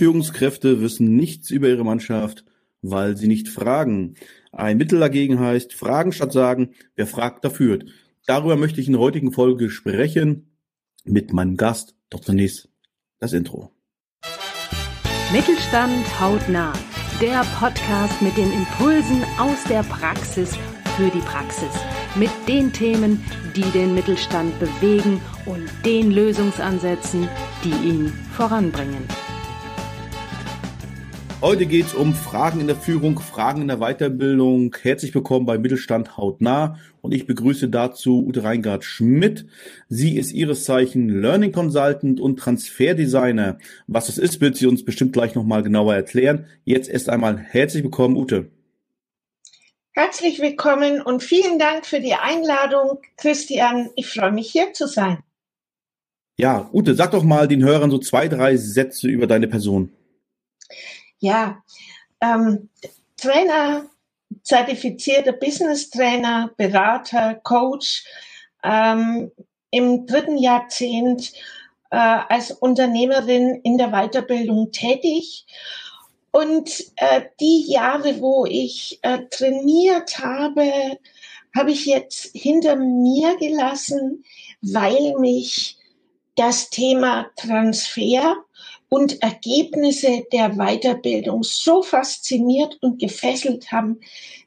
Führungskräfte wissen nichts über ihre Mannschaft, weil sie nicht fragen. Ein Mittel dagegen heißt, fragen statt sagen, wer fragt, der führt. Darüber möchte ich in der heutigen Folge sprechen mit meinem Gast. Doch zunächst das Intro. Mittelstand hautnah. Der Podcast mit den Impulsen aus der Praxis für die Praxis. Mit den Themen, die den Mittelstand bewegen und den Lösungsansätzen, die ihn voranbringen. Heute geht es um Fragen in der Führung, Fragen in der Weiterbildung. Herzlich willkommen bei Mittelstand hautnah und ich begrüße dazu Ute Reingard Schmidt. Sie ist ihres Zeichen Learning Consultant und Transferdesigner. Was das ist, wird sie uns bestimmt gleich nochmal genauer erklären. Jetzt erst einmal herzlich willkommen, Ute. Herzlich willkommen und vielen Dank für die Einladung, Christian. Ich freue mich hier zu sein. Ja, Ute, sag doch mal den Hörern so zwei, drei Sätze über deine Person. Ja, ähm, Trainer, zertifizierter Business Trainer, Berater, Coach, ähm, im dritten Jahrzehnt äh, als Unternehmerin in der Weiterbildung tätig. Und äh, die Jahre, wo ich äh, trainiert habe, habe ich jetzt hinter mir gelassen, weil mich das Thema Transfer und Ergebnisse der Weiterbildung so fasziniert und gefesselt haben,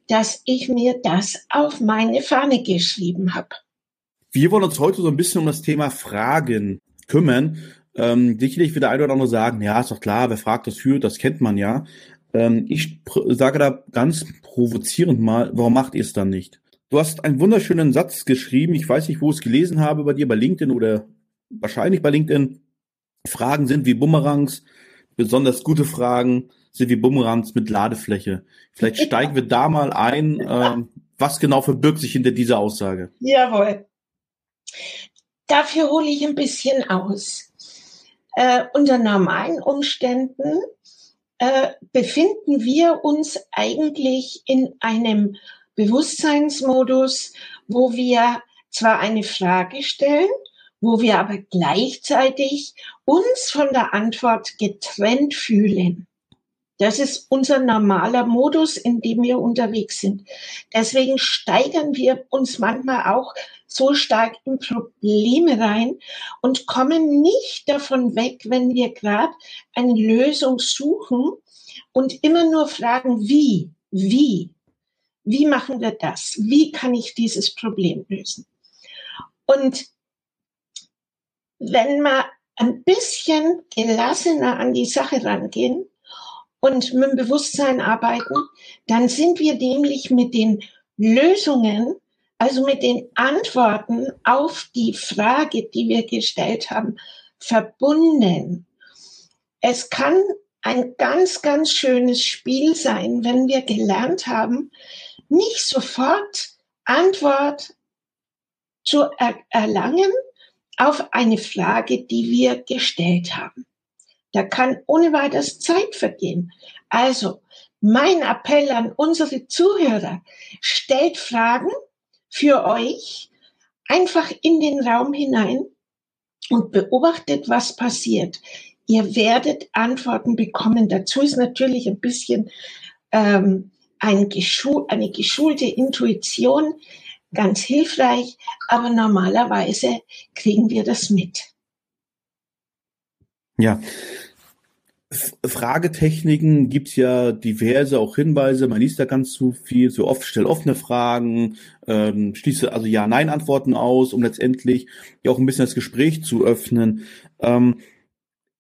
dass ich mir das auf meine Fahne geschrieben habe. Wir wollen uns heute so ein bisschen um das Thema Fragen kümmern. Ähm, sicherlich wird der eine oder andere sagen, ja, ist doch klar, wer fragt, das führt, das kennt man ja. Ähm, ich sage da ganz provozierend mal, warum macht ihr es dann nicht? Du hast einen wunderschönen Satz geschrieben, ich weiß nicht, wo ich es gelesen habe bei dir, bei LinkedIn oder wahrscheinlich bei LinkedIn. Fragen sind wie Bumerangs, besonders gute Fragen sind wie Bumerangs mit Ladefläche. Vielleicht steigen wir da mal ein. Ähm, was genau verbirgt sich hinter dieser Aussage? Jawohl. Dafür hole ich ein bisschen aus. Äh, unter normalen Umständen äh, befinden wir uns eigentlich in einem Bewusstseinsmodus, wo wir zwar eine Frage stellen, wo wir aber gleichzeitig uns von der Antwort getrennt fühlen. Das ist unser normaler Modus, in dem wir unterwegs sind. Deswegen steigern wir uns manchmal auch so stark in Probleme rein und kommen nicht davon weg, wenn wir gerade eine Lösung suchen und immer nur fragen, wie, wie, wie machen wir das? Wie kann ich dieses Problem lösen? Und wenn wir ein bisschen gelassener an die Sache rangehen und mit dem Bewusstsein arbeiten, dann sind wir nämlich mit den Lösungen, also mit den Antworten auf die Frage, die wir gestellt haben, verbunden. Es kann ein ganz, ganz schönes Spiel sein, wenn wir gelernt haben, nicht sofort Antwort zu er erlangen, auf eine Frage, die wir gestellt haben. Da kann ohne weiteres Zeit vergehen. Also, mein Appell an unsere Zuhörer, stellt Fragen für euch einfach in den Raum hinein und beobachtet, was passiert. Ihr werdet Antworten bekommen. Dazu ist natürlich ein bisschen ähm, ein geschul eine geschulte Intuition ganz hilfreich, aber normalerweise kriegen wir das mit. Ja. Fragetechniken gibt's ja diverse, auch Hinweise. Man liest da ganz zu viel, so oft stell offene Fragen, ähm, schließe also Ja-Nein-Antworten aus, um letztendlich ja auch ein bisschen das Gespräch zu öffnen. Ähm,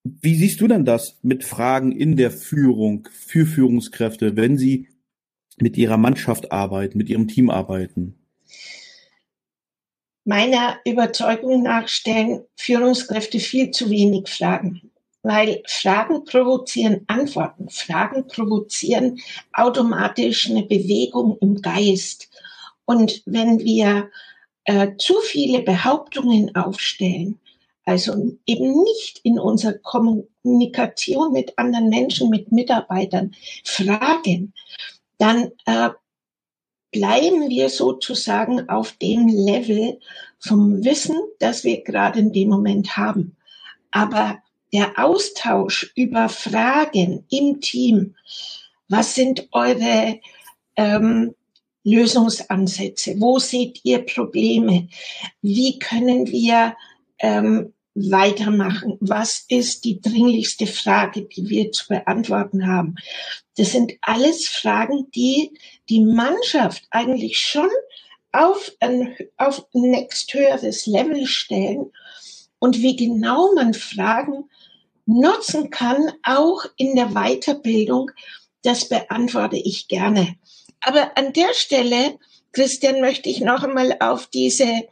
wie siehst du denn das mit Fragen in der Führung für Führungskräfte, wenn sie mit ihrer Mannschaft arbeiten, mit ihrem Team arbeiten? Meiner Überzeugung nach stellen Führungskräfte viel zu wenig Fragen, weil Fragen provozieren Antworten. Fragen provozieren automatisch eine Bewegung im Geist. Und wenn wir äh, zu viele Behauptungen aufstellen, also eben nicht in unserer Kommunikation mit anderen Menschen, mit Mitarbeitern fragen, dann äh, bleiben wir sozusagen auf dem Level vom Wissen, das wir gerade in dem Moment haben. Aber der Austausch über Fragen im Team, was sind eure ähm, Lösungsansätze? Wo seht ihr Probleme? Wie können wir ähm, weitermachen? Was ist die dringlichste Frage, die wir zu beantworten haben? Das sind alles Fragen, die die Mannschaft eigentlich schon auf ein, auf ein nächsthöheres Level stellen und wie genau man Fragen nutzen kann, auch in der Weiterbildung, das beantworte ich gerne. Aber an der Stelle, Christian, möchte ich noch einmal auf diese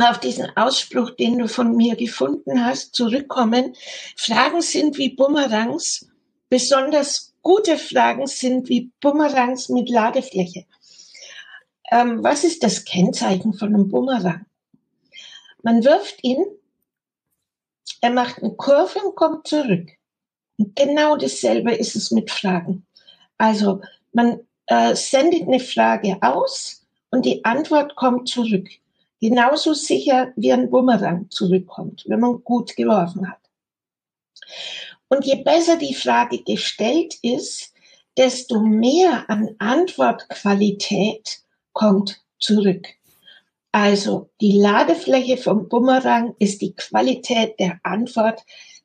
auf diesen Ausspruch, den du von mir gefunden hast, zurückkommen. Fragen sind wie Bumerangs. Besonders gute Fragen sind wie Bumerangs mit Ladefläche. Ähm, was ist das Kennzeichen von einem Bumerang? Man wirft ihn, er macht eine Kurve und kommt zurück. Und genau dasselbe ist es mit Fragen. Also man äh, sendet eine Frage aus und die Antwort kommt zurück. Genauso sicher wie ein Bumerang zurückkommt, wenn man gut geworfen hat. Und je besser die Frage gestellt ist, desto mehr an Antwortqualität kommt zurück. Also die Ladefläche vom Bumerang ist die Qualität der Antwort,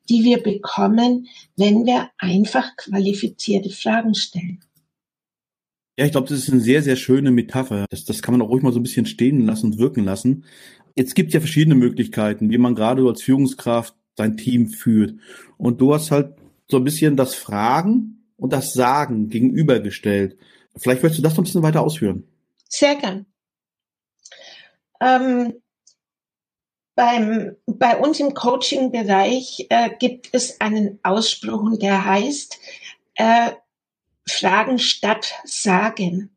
die wir bekommen, wenn wir einfach qualifizierte Fragen stellen. Ja, ich glaube, das ist eine sehr, sehr schöne Metapher. Das, das kann man auch ruhig mal so ein bisschen stehen lassen und wirken lassen. Jetzt gibt es ja verschiedene Möglichkeiten, wie man gerade als Führungskraft sein Team führt. Und du hast halt so ein bisschen das Fragen und das Sagen gegenübergestellt. Vielleicht möchtest du das noch ein bisschen weiter ausführen. Sehr gern. Ähm, beim, bei uns im Coaching-Bereich äh, gibt es einen Ausspruch, der heißt, äh, Fragen statt Sagen.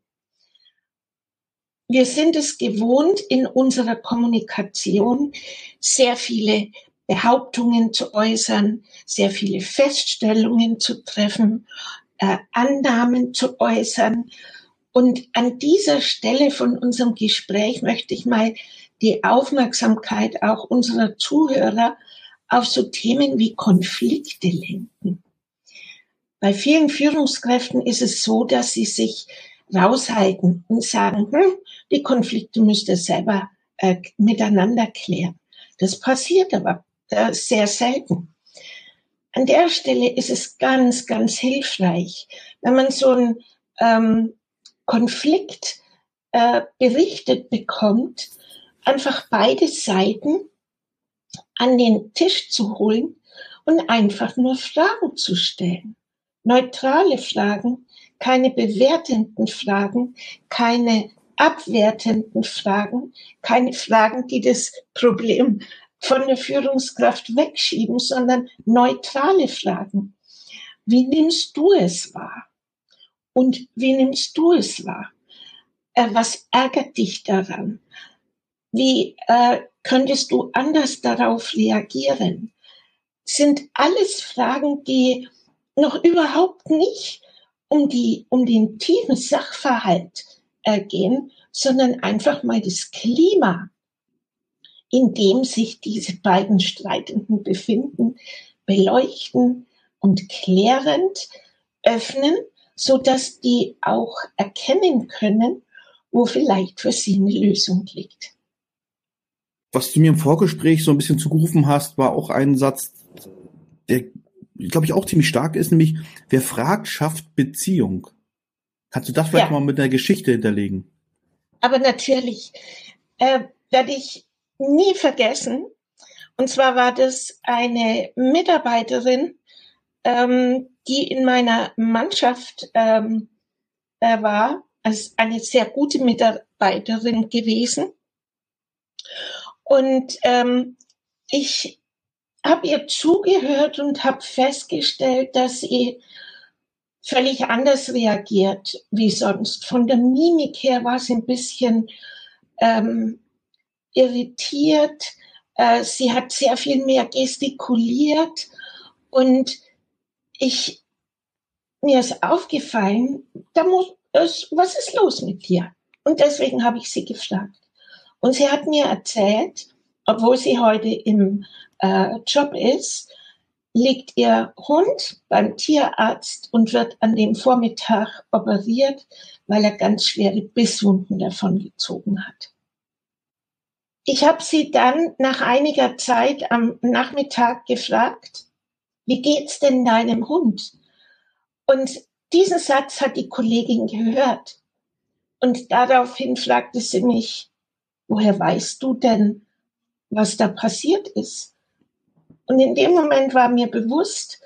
Wir sind es gewohnt, in unserer Kommunikation sehr viele Behauptungen zu äußern, sehr viele Feststellungen zu treffen, äh, Annahmen zu äußern. Und an dieser Stelle von unserem Gespräch möchte ich mal die Aufmerksamkeit auch unserer Zuhörer auf so Themen wie Konflikte lenken. Bei vielen Führungskräften ist es so, dass sie sich raushalten und sagen, hm, die Konflikte müsst ihr selber äh, miteinander klären. Das passiert aber äh, sehr selten. An der Stelle ist es ganz, ganz hilfreich, wenn man so einen ähm, Konflikt äh, berichtet bekommt, einfach beide Seiten an den Tisch zu holen und einfach nur Fragen zu stellen neutrale Fragen, keine bewertenden Fragen, keine abwertenden Fragen, keine Fragen, die das Problem von der Führungskraft wegschieben, sondern neutrale Fragen. Wie nimmst du es wahr? Und wie nimmst du es wahr? Äh, was ärgert dich daran? Wie äh, könntest du anders darauf reagieren? Sind alles Fragen, die noch überhaupt nicht um die, um den tiefen Sachverhalt äh, gehen, sondern einfach mal das Klima, in dem sich diese beiden Streitenden befinden, beleuchten und klärend öffnen, so dass die auch erkennen können, wo vielleicht für sie eine Lösung liegt. Was du mir im Vorgespräch so ein bisschen zugerufen hast, war auch ein Satz, der glaube ich, auch ziemlich stark ist, nämlich wer fragt, schafft Beziehung. Kannst du das vielleicht ja. mal mit einer Geschichte hinterlegen? Aber natürlich äh, werde ich nie vergessen. Und zwar war das eine Mitarbeiterin, ähm, die in meiner Mannschaft ähm, äh, war, also eine sehr gute Mitarbeiterin gewesen. Und ähm, ich habe ihr zugehört und habe festgestellt, dass sie völlig anders reagiert wie sonst. Von der Mimik her war sie ein bisschen ähm, irritiert. Äh, sie hat sehr viel mehr gestikuliert und ich mir ist aufgefallen, da muss es, was ist los mit dir? Und deswegen habe ich sie gefragt. Und sie hat mir erzählt, obwohl sie heute im äh, Job ist, liegt ihr Hund beim Tierarzt und wird an dem Vormittag operiert, weil er ganz schwere Bisswunden davon gezogen hat. Ich habe sie dann nach einiger Zeit am Nachmittag gefragt, wie geht's denn deinem Hund? Und diesen Satz hat die Kollegin gehört. Und daraufhin fragte sie mich, woher weißt du denn, was da passiert ist? Und in dem Moment war mir bewusst,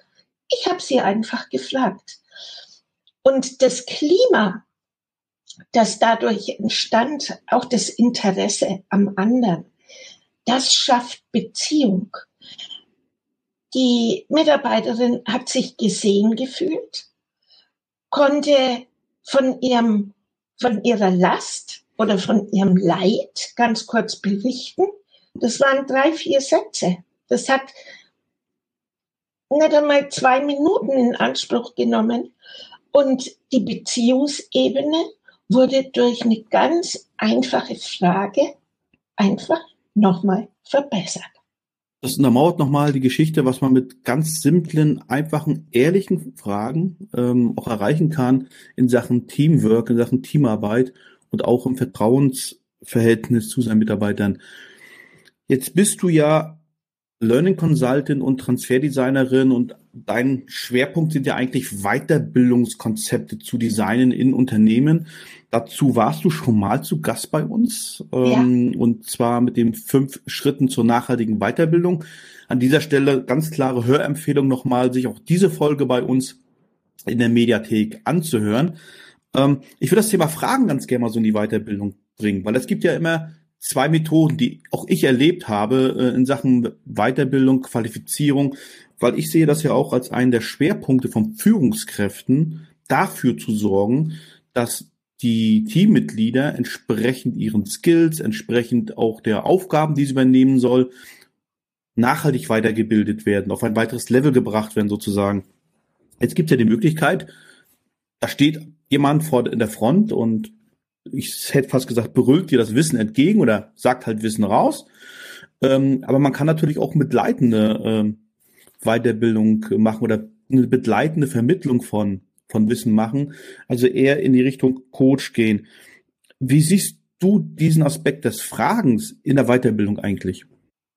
ich habe sie einfach gefragt. Und das Klima, das dadurch entstand, auch das Interesse am anderen, das schafft Beziehung. Die Mitarbeiterin hat sich gesehen gefühlt, konnte von ihrem, von ihrer Last oder von ihrem Leid ganz kurz berichten. Das waren drei, vier Sätze. Das hat nicht einmal zwei Minuten in Anspruch genommen. Und die Beziehungsebene wurde durch eine ganz einfache Frage einfach nochmal verbessert. Das untermauert nochmal die Geschichte, was man mit ganz simplen, einfachen, ehrlichen Fragen ähm, auch erreichen kann in Sachen Teamwork, in Sachen Teamarbeit und auch im Vertrauensverhältnis zu seinen Mitarbeitern. Jetzt bist du ja Learning Consultant und Transferdesignerin und dein Schwerpunkt sind ja eigentlich Weiterbildungskonzepte zu designen in Unternehmen. Dazu warst du schon mal zu Gast bei uns ähm, ja. und zwar mit den fünf Schritten zur nachhaltigen Weiterbildung. An dieser Stelle ganz klare Hörempfehlung nochmal, sich auch diese Folge bei uns in der Mediathek anzuhören. Ähm, ich würde das Thema Fragen ganz gerne mal so in die Weiterbildung bringen, weil es gibt ja immer zwei Methoden, die auch ich erlebt habe äh, in Sachen Weiterbildung, Qualifizierung, weil ich sehe das ja auch als einen der Schwerpunkte von Führungskräften, dafür zu sorgen, dass die Teammitglieder entsprechend ihren Skills, entsprechend auch der Aufgaben, die sie übernehmen soll, nachhaltig weitergebildet werden, auf ein weiteres Level gebracht werden sozusagen. Jetzt gibt es ja die Möglichkeit, da steht jemand vor in der Front und ich hätte fast gesagt, berüllt dir das Wissen entgegen oder sagt halt Wissen raus. Ähm, aber man kann natürlich auch begleitende ähm, Weiterbildung machen oder eine begleitende Vermittlung von, von Wissen machen. Also eher in die Richtung Coach gehen. Wie siehst du diesen Aspekt des Fragens in der Weiterbildung eigentlich?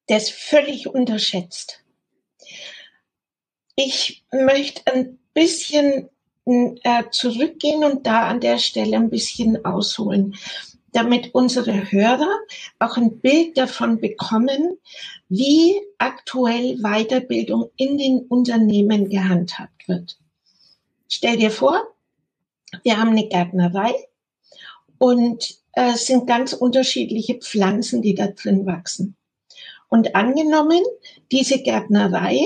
Der ist völlig unterschätzt. Ich möchte ein bisschen äh, zurückgehen und da an der Stelle ein bisschen ausholen, damit unsere Hörer auch ein Bild davon bekommen, wie aktuell Weiterbildung in den Unternehmen gehandhabt wird. Stell dir vor, wir haben eine Gärtnerei und äh, es sind ganz unterschiedliche Pflanzen, die da drin wachsen. Und angenommen, diese Gärtnerei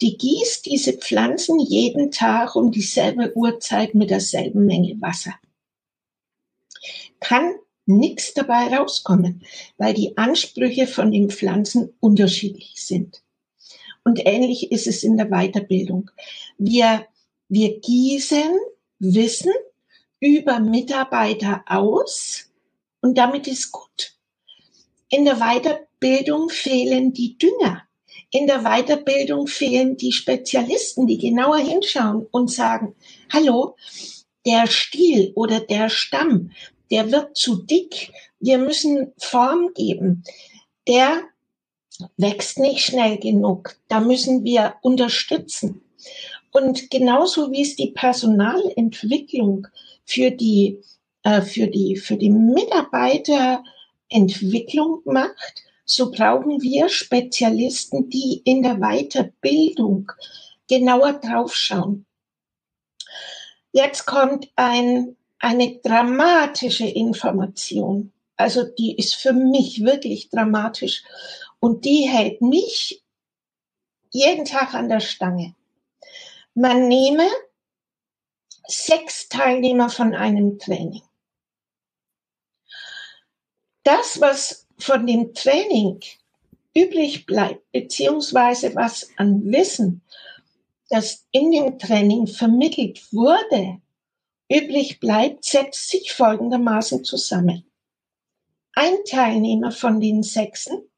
die gießt diese Pflanzen jeden Tag um dieselbe Uhrzeit mit derselben Menge Wasser. Kann nichts dabei rauskommen, weil die Ansprüche von den Pflanzen unterschiedlich sind. Und ähnlich ist es in der Weiterbildung. Wir, wir gießen Wissen über Mitarbeiter aus und damit ist gut. In der Weiterbildung fehlen die Dünger. In der Weiterbildung fehlen die Spezialisten, die genauer hinschauen und sagen, hallo, der Stiel oder der Stamm, der wird zu dick. Wir müssen Form geben. Der wächst nicht schnell genug. Da müssen wir unterstützen. Und genauso wie es die Personalentwicklung für die, äh, für die, für die Mitarbeiterentwicklung macht, so brauchen wir Spezialisten, die in der Weiterbildung genauer draufschauen. Jetzt kommt ein, eine dramatische Information. Also die ist für mich wirklich dramatisch und die hält mich jeden Tag an der Stange. Man nehme sechs Teilnehmer von einem Training. Das, was von dem Training übrig bleibt, beziehungsweise was an Wissen, das in dem Training vermittelt wurde, übrig bleibt, setzt sich folgendermaßen zusammen. Ein Teilnehmer von den Sechsen,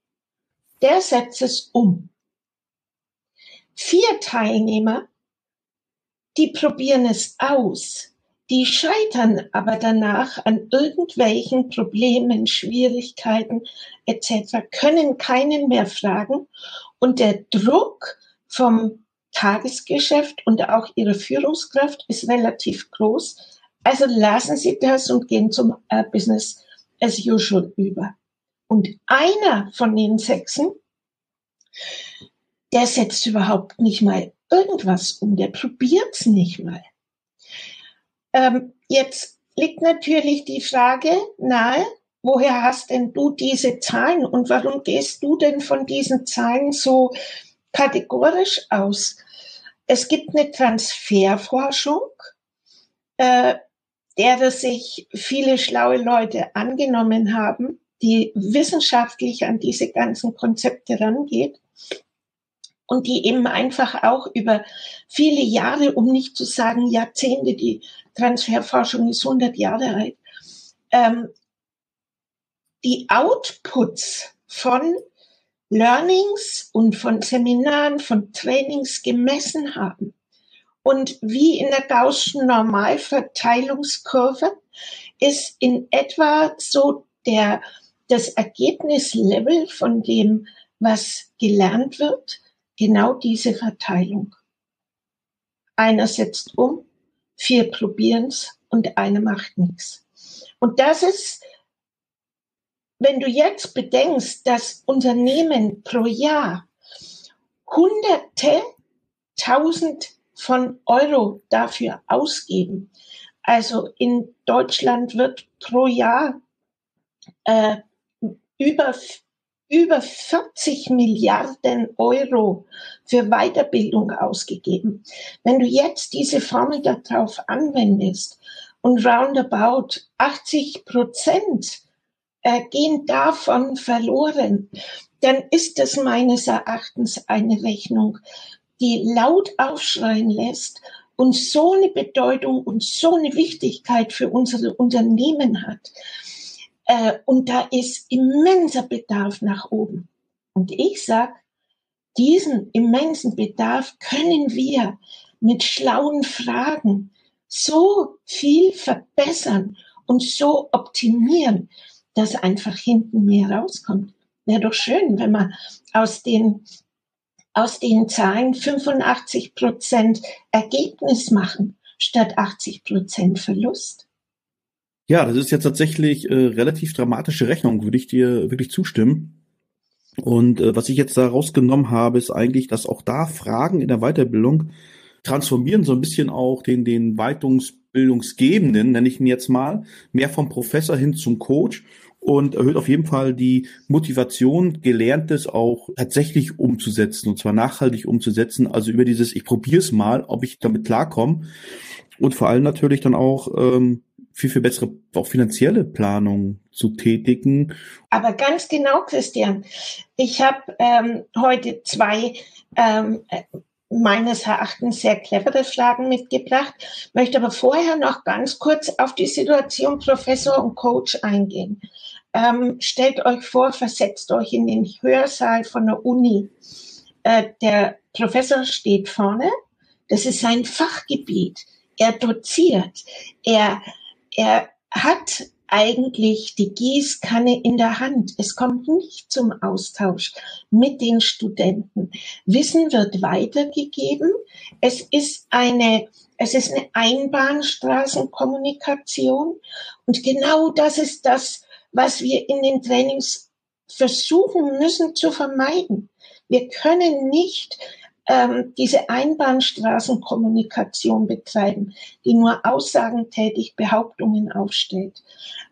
der setzt es um. vier Teilnehmer, die probieren es aus, die scheitern aber danach an irgendwelchen Problemen, Schwierigkeiten etc., können keinen mehr fragen und der Druck vom Tagesgeschäft und auch ihre Führungskraft ist relativ groß. Also lassen Sie das und gehen zum äh, Business as usual über. Und einer von den Sechsen, der setzt überhaupt nicht mal irgendwas um, der probiert's nicht mal. Ähm, jetzt liegt natürlich die Frage nahe, woher hast denn du diese Zahlen und warum gehst du denn von diesen Zahlen so kategorisch aus? Es gibt eine Transferforschung, äh, der sich viele schlaue Leute angenommen haben, die wissenschaftlich an diese ganzen Konzepte rangeht und die eben einfach auch über viele Jahre, um nicht zu sagen Jahrzehnte, die Transferforschung ist 100 Jahre alt, ähm, die Outputs von Learnings und von Seminaren, von Trainings gemessen haben. Und wie in der Gaußschen Normalverteilungskurve ist in etwa so der, das Ergebnislevel von dem, was gelernt wird, genau diese Verteilung. Einer setzt um, vier probieren's und einer macht nichts. Und das ist, wenn du jetzt bedenkst, dass Unternehmen pro Jahr hunderte, tausend von Euro dafür ausgeben. Also in Deutschland wird pro Jahr äh, über über 40 Milliarden Euro für Weiterbildung ausgegeben. Wenn du jetzt diese Formel darauf anwendest und roundabout 80 Prozent äh, gehen davon verloren, dann ist das meines Erachtens eine Rechnung, die laut aufschreien lässt und so eine Bedeutung und so eine Wichtigkeit für unsere Unternehmen hat. Äh, und da ist immenser Bedarf nach oben. Und ich sag, diesen immensen Bedarf können wir mit schlauen Fragen so viel verbessern und so optimieren, dass einfach hinten mehr rauskommt. Wäre doch schön, wenn man aus den, aus den Zahlen 85 Prozent Ergebnis machen statt 80 Prozent Verlust. Ja, das ist jetzt tatsächlich äh, relativ dramatische Rechnung, würde ich dir wirklich zustimmen. Und äh, was ich jetzt da rausgenommen habe, ist eigentlich, dass auch da Fragen in der Weiterbildung transformieren so ein bisschen auch den, den Weitungsbildungsgebenden, nenne ich ihn jetzt mal, mehr vom Professor hin zum Coach und erhöht auf jeden Fall die Motivation, Gelerntes auch tatsächlich umzusetzen und zwar nachhaltig umzusetzen. Also über dieses, ich probiere es mal, ob ich damit klarkomme und vor allem natürlich dann auch ähm, viel, viel bessere, auch finanzielle Planung zu tätigen. Aber ganz genau, Christian. Ich habe ähm, heute zwei ähm, meines Erachtens sehr clevere Fragen mitgebracht, möchte aber vorher noch ganz kurz auf die Situation Professor und Coach eingehen. Ähm, stellt euch vor, versetzt euch in den Hörsaal von der Uni. Äh, der Professor steht vorne, das ist sein Fachgebiet. Er doziert, er er hat eigentlich die Gießkanne in der Hand. Es kommt nicht zum Austausch mit den Studenten. Wissen wird weitergegeben. Es ist eine, es ist eine Einbahnstraßenkommunikation. Und genau das ist das, was wir in den Trainings versuchen müssen zu vermeiden. Wir können nicht ähm, diese Einbahnstraßenkommunikation betreiben, die nur aussagentätig Behauptungen aufstellt,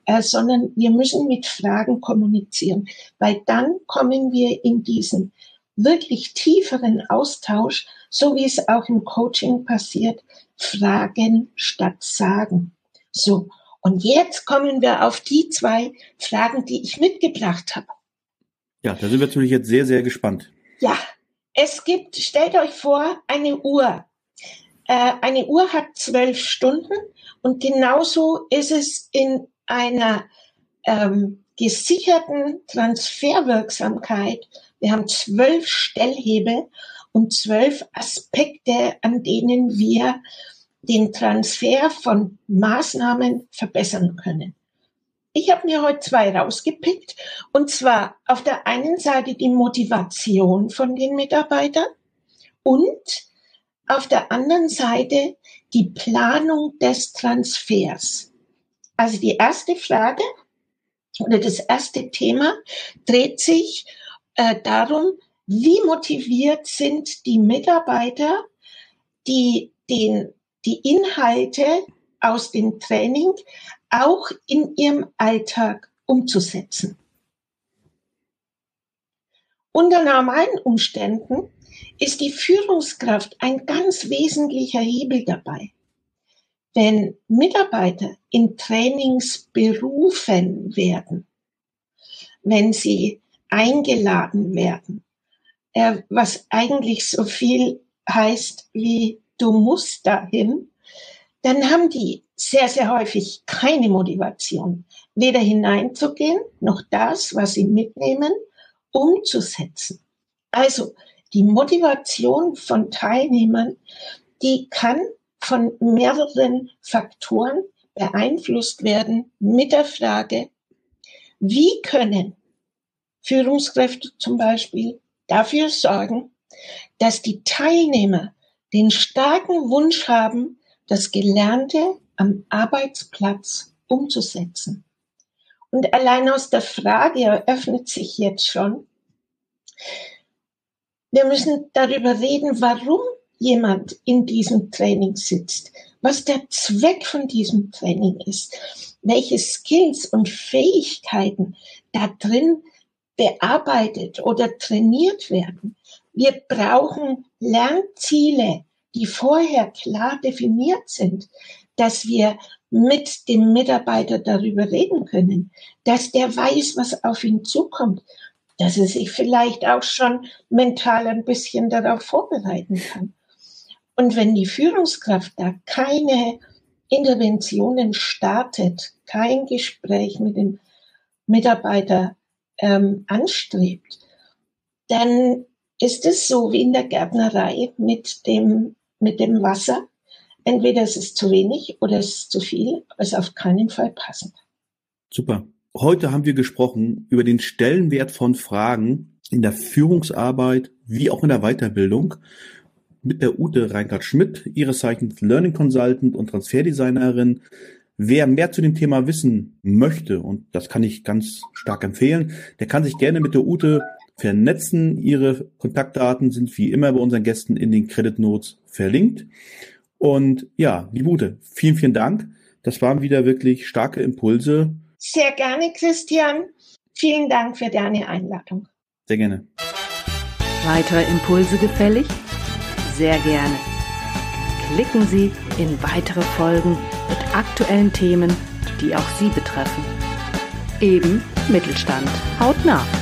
äh, sondern wir müssen mit Fragen kommunizieren, weil dann kommen wir in diesen wirklich tieferen Austausch, so wie es auch im Coaching passiert, Fragen statt Sagen. So. Und jetzt kommen wir auf die zwei Fragen, die ich mitgebracht habe. Ja, da sind wir natürlich jetzt sehr, sehr gespannt. Ja, es gibt, stellt euch vor, eine Uhr. Äh, eine Uhr hat zwölf Stunden und genauso ist es in einer ähm, gesicherten Transferwirksamkeit. Wir haben zwölf Stellhebel um zwölf Aspekte, an denen wir den Transfer von Maßnahmen verbessern können. Ich habe mir heute zwei rausgepickt. Und zwar auf der einen Seite die Motivation von den Mitarbeitern und auf der anderen Seite die Planung des Transfers. Also die erste Frage oder das erste Thema dreht sich äh, darum, wie motiviert sind die Mitarbeiter, die den, die Inhalte aus dem Training auch in ihrem Alltag umzusetzen. Unter normalen Umständen ist die Führungskraft ein ganz wesentlicher Hebel dabei. Wenn Mitarbeiter in Trainings berufen werden, wenn sie eingeladen werden, äh, was eigentlich so viel heißt wie du musst dahin, dann haben die sehr, sehr häufig keine Motivation, weder hineinzugehen, noch das, was sie mitnehmen, umzusetzen. Also die Motivation von Teilnehmern, die kann von mehreren Faktoren beeinflusst werden mit der Frage, wie können Führungskräfte zum Beispiel dafür sorgen, dass die Teilnehmer den starken Wunsch haben, das Gelernte am Arbeitsplatz umzusetzen. Und allein aus der Frage eröffnet sich jetzt schon, wir müssen darüber reden, warum jemand in diesem Training sitzt, was der Zweck von diesem Training ist, welche Skills und Fähigkeiten da drin bearbeitet oder trainiert werden. Wir brauchen Lernziele, die vorher klar definiert sind dass wir mit dem Mitarbeiter darüber reden können, dass der weiß, was auf ihn zukommt, dass er sich vielleicht auch schon mental ein bisschen darauf vorbereiten kann. Und wenn die Führungskraft da keine Interventionen startet, kein Gespräch mit dem Mitarbeiter ähm, anstrebt, dann ist es so wie in der Gärtnerei mit dem, mit dem Wasser entweder es ist zu wenig oder es ist zu viel, es ist auf keinen Fall passend. Super. Heute haben wir gesprochen über den Stellenwert von Fragen in der Führungsarbeit wie auch in der Weiterbildung mit der Ute Reinkart-Schmidt, ihres Zeichens Learning Consultant und Transferdesignerin. Wer mehr zu dem Thema wissen möchte, und das kann ich ganz stark empfehlen, der kann sich gerne mit der Ute vernetzen. Ihre Kontaktdaten sind wie immer bei unseren Gästen in den Credit Notes verlinkt. Und ja, liebe Ute, vielen, vielen Dank. Das waren wieder wirklich starke Impulse. Sehr gerne, Christian. Vielen Dank für deine Einladung. Sehr gerne. Weitere Impulse gefällig? Sehr gerne. Klicken Sie in weitere Folgen mit aktuellen Themen, die auch Sie betreffen. Eben Mittelstand. Haut nach.